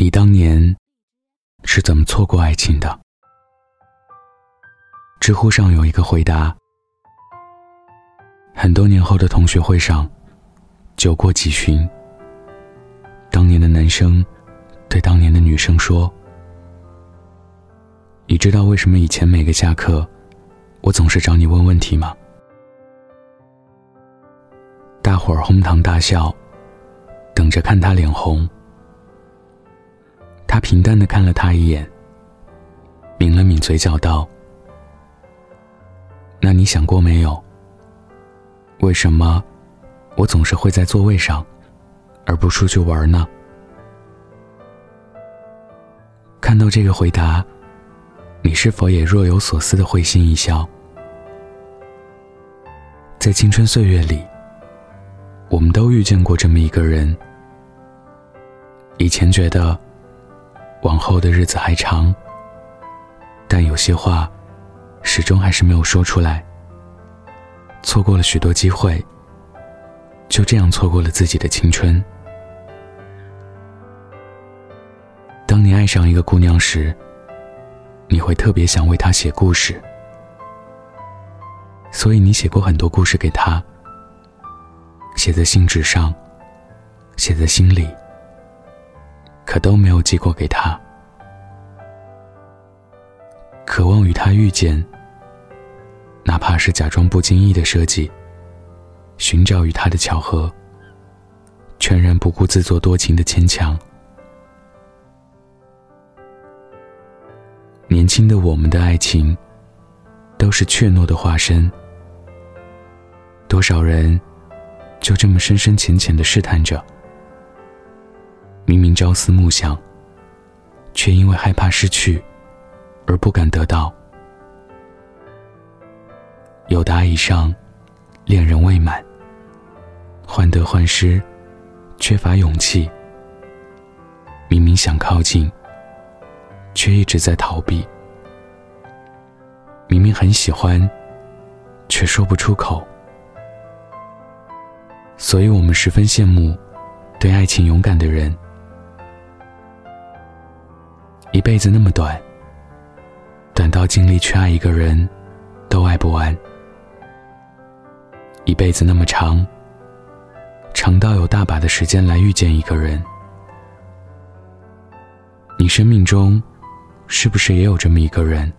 你当年是怎么错过爱情的？知乎上有一个回答：很多年后的同学会上，酒过几巡，当年的男生对当年的女生说：“你知道为什么以前每个下课，我总是找你问问题吗？”大伙儿哄堂大笑，等着看他脸红。他平淡的看了他一眼，抿了抿嘴角，道：“那你想过没有？为什么我总是会在座位上，而不出去玩呢？”看到这个回答，你是否也若有所思的会心一笑？在青春岁月里，我们都遇见过这么一个人。以前觉得。往后的日子还长，但有些话，始终还是没有说出来。错过了许多机会，就这样错过了自己的青春。当你爱上一个姑娘时，你会特别想为她写故事，所以你写过很多故事给她，写在信纸上，写在心里。可都没有寄过给他，渴望与他遇见，哪怕是假装不经意的设计，寻找与他的巧合，全然不顾自作多情的牵强。年轻的我们的爱情，都是怯懦的化身。多少人，就这么深深浅浅的试探着。明明朝思暮想，却因为害怕失去，而不敢得到。有达以上，恋人未满，患得患失，缺乏勇气。明明想靠近，却一直在逃避。明明很喜欢，却说不出口。所以我们十分羡慕对爱情勇敢的人。一辈子那么短，短到尽力去爱一个人，都爱不完；一辈子那么长，长到有大把的时间来遇见一个人。你生命中，是不是也有这么一个人？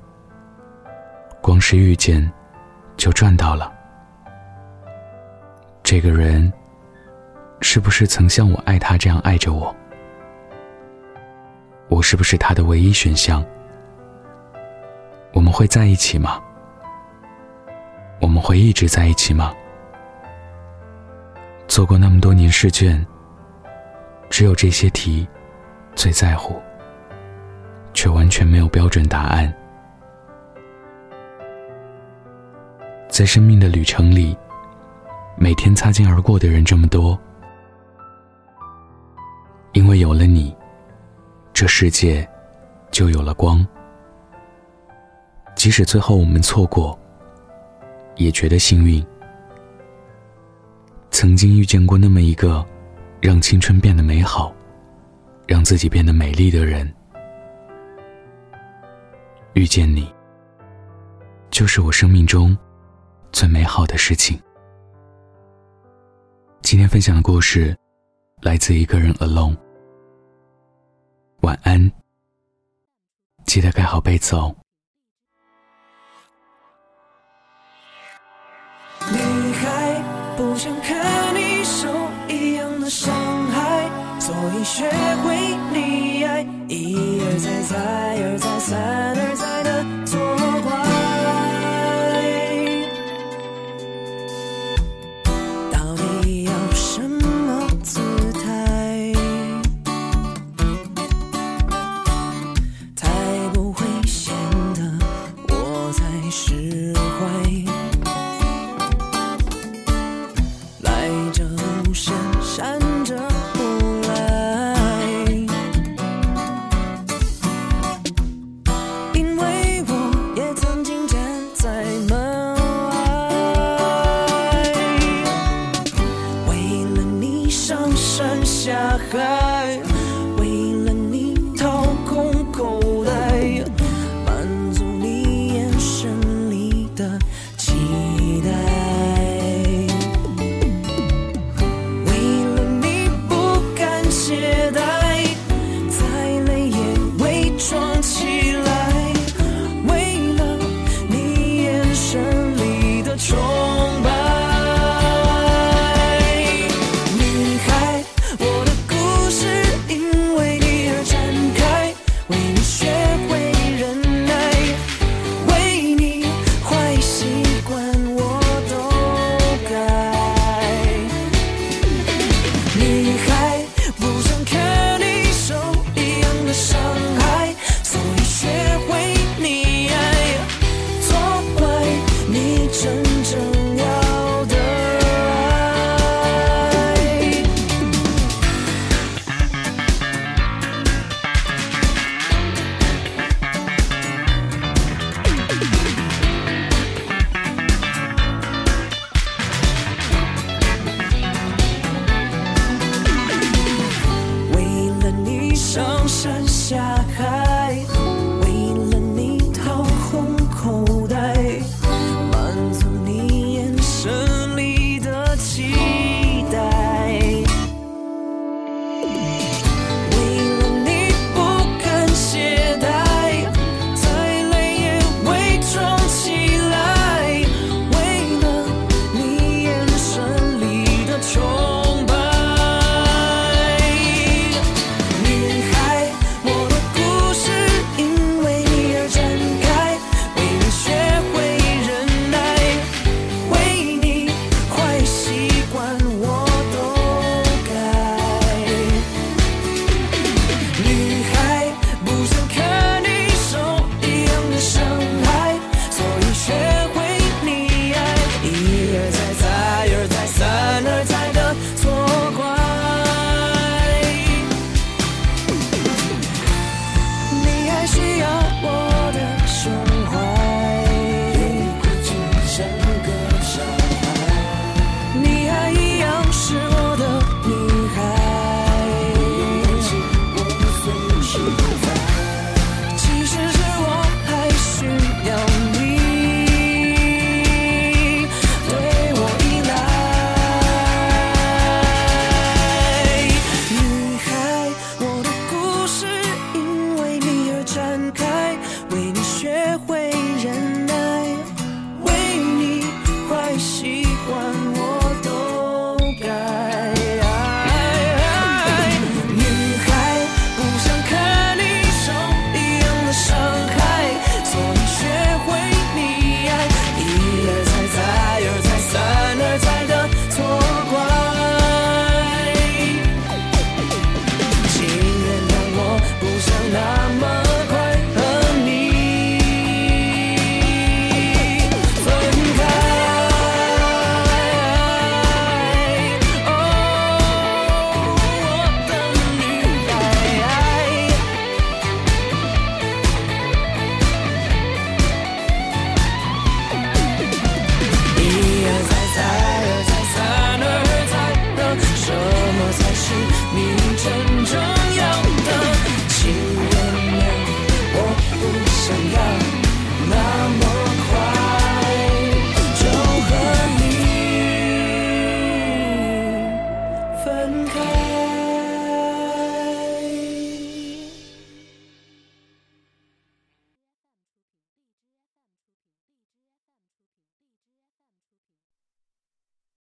光是遇见，就赚到了。这个人，是不是曾像我爱他这样爱着我？我是不是他的唯一选项？我们会在一起吗？我们会一直在一起吗？做过那么多年试卷，只有这些题最在乎，却完全没有标准答案。在生命的旅程里，每天擦肩而过的人这么多，因为有了你。这世界就有了光。即使最后我们错过，也觉得幸运。曾经遇见过那么一个，让青春变得美好，让自己变得美丽的人。遇见你，就是我生命中最美好的事情。今天分享的故事，来自一个人 alone。晚安，记得盖好被子哦。女孩，不想看你受一样的伤害，所以学会溺爱，一而再，再而再，三而再 girl.